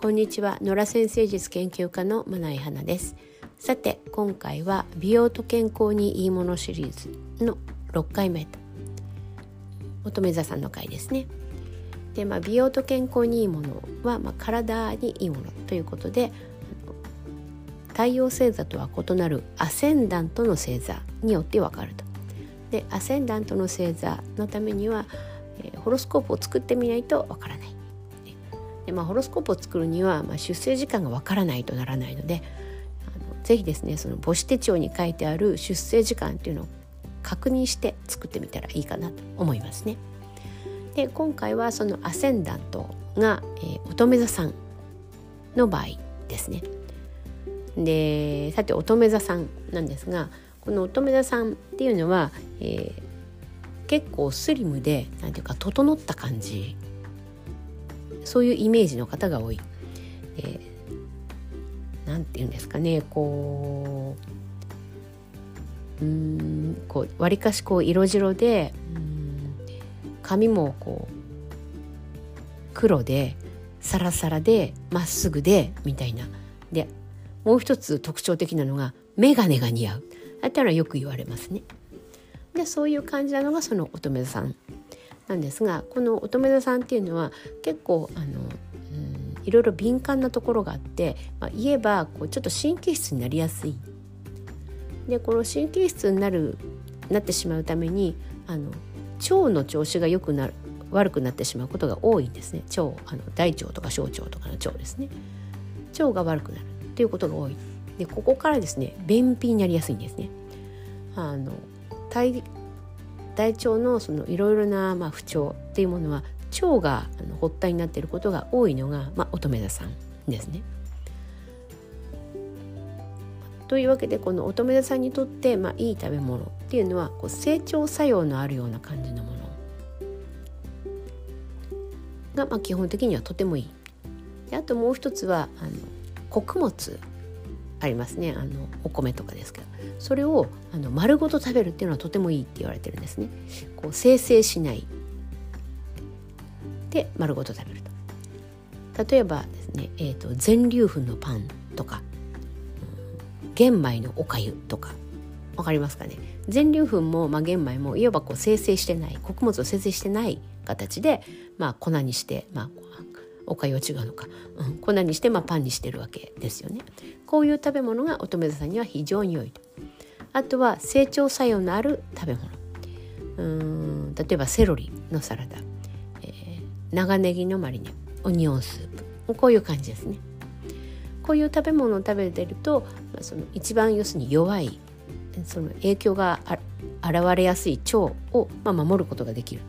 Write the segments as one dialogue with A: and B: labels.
A: こんにちは野良先生術研究家のまな井花ですさて今回は美容と健康にいいものシリーズの6回目と乙女座さんの回ですねで、まあ、美容と健康にいいものは、まあ、体にいいものということで太陽星座とは異なるアセンダントの星座によって分かると。でアセンダントの星座のためには、えー、ホロスコープを作ってみないと分からない。でまあ、ホロスコープを作るには、まあ、出生時間が分からないとならないのであのぜひですねその母子手帳に書いてある出生時間っていうのを確認して作ってみたらいいかなと思いますね。で今回はそのアセンダントが、えー、乙女座さんの場合ですね。でさて乙女座さんなんですがこの乙女座さんっていうのは、えー、結構スリムでなんていうか整った感じそういうイメージの方が多い。えー、て言うんですかねこううんこうわりかしこう色白でうん髪もこう黒でサラサラでまっすぐでみたいなでもう一つ特徴的なのが眼鏡が似合うあったらよく言われますね。でそういう感じなのがその乙女座さんなんですがこの乙女座さんっていうのは結構あの、いろいろ敏感なところがあって、まあ、言えばこうちょっと神経質になりやすい。でこの神経質になるなってしまうためにあの腸の調子が良くなる悪くなってしまうことが多いんですね。腸あの大腸とか小腸とかの腸ですね。腸が悪くなる。っていうことが多い。でここからですね便秘になりやすいんですね。あの大大腸のそのいろいろなまあ不調っていうものは腸が発端になっていることが多いのが、まあ、乙女座さんですね。というわけでこの乙女座さんにとって、まあ、いい食べ物っていうのはこう成長作用のあるような感じのものが、まあ、基本的にはとてもいい。であともう一つはあの穀物ありますね。あのお米とかですけど。それをあの丸ごと食べるっていうのはとてもいいって言われてるんですね。こう生成しない。で丸ごと食べると。例えばですね、えーと、全粒粉のパンとか、うん、玄米のおかゆとか。わかりますかね？全粒粉も、まあ、玄米もいわばこう生成してない。穀物を生成してない形で、まあ、粉にして、まあ、おかゆは違うのか、うん、粉にして、まあ、パンにしてるわけですよね。こういう食べ物が乙女座さんには非常に良いと。あとは成長作用のある食べ物。うん例えばセロリのサラダ、えー、長ネギのマリネオニオンスープこういう感じですね。こういう食べ物を食べてると、まあ、その一番要するに弱いその影響が現れやすい腸を、まあ、守ることができる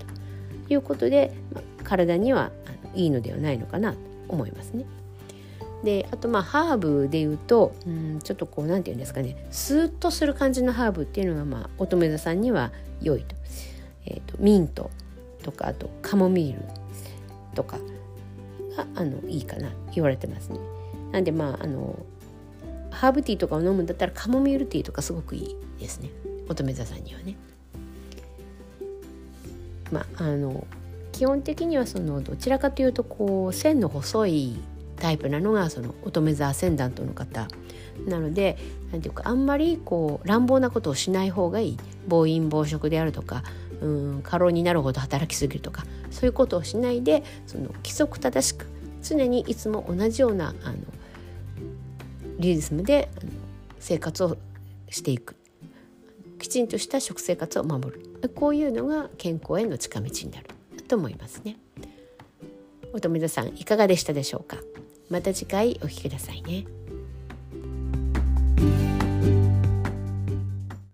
A: ということで、まあ、体にはいいのではないのかなと思いますね。であとまあハーブでいうとうんちょっとこう何て言うんですかねスーッとする感じのハーブっていうのがまあ乙女座さんには良いと,、えーと、ミントとかあとカモミールとかがあのいいかな言われてますね。なんでまああのハーブティーとかを飲むんだったらカモミールティーとかすごくいいですね乙女座さんにはね。まああの基本的にはそのどちらかというとこう線の細いタイプなのがその乙女座アセンダントの方。なので何ていうかあんまりこう乱暴なことをしない方がいい。暴飲暴食であるとかうん過労になるほど働きすぎるとかそういうことをしないでその規則正しく常にいつも同じようなあのリズムで生活をしていく。きちんとした食生活を守る。こういうのが健康への近道になる。と思いますね。乙女座さんいかがでしたでしょうか？また次回お聴きくださいね。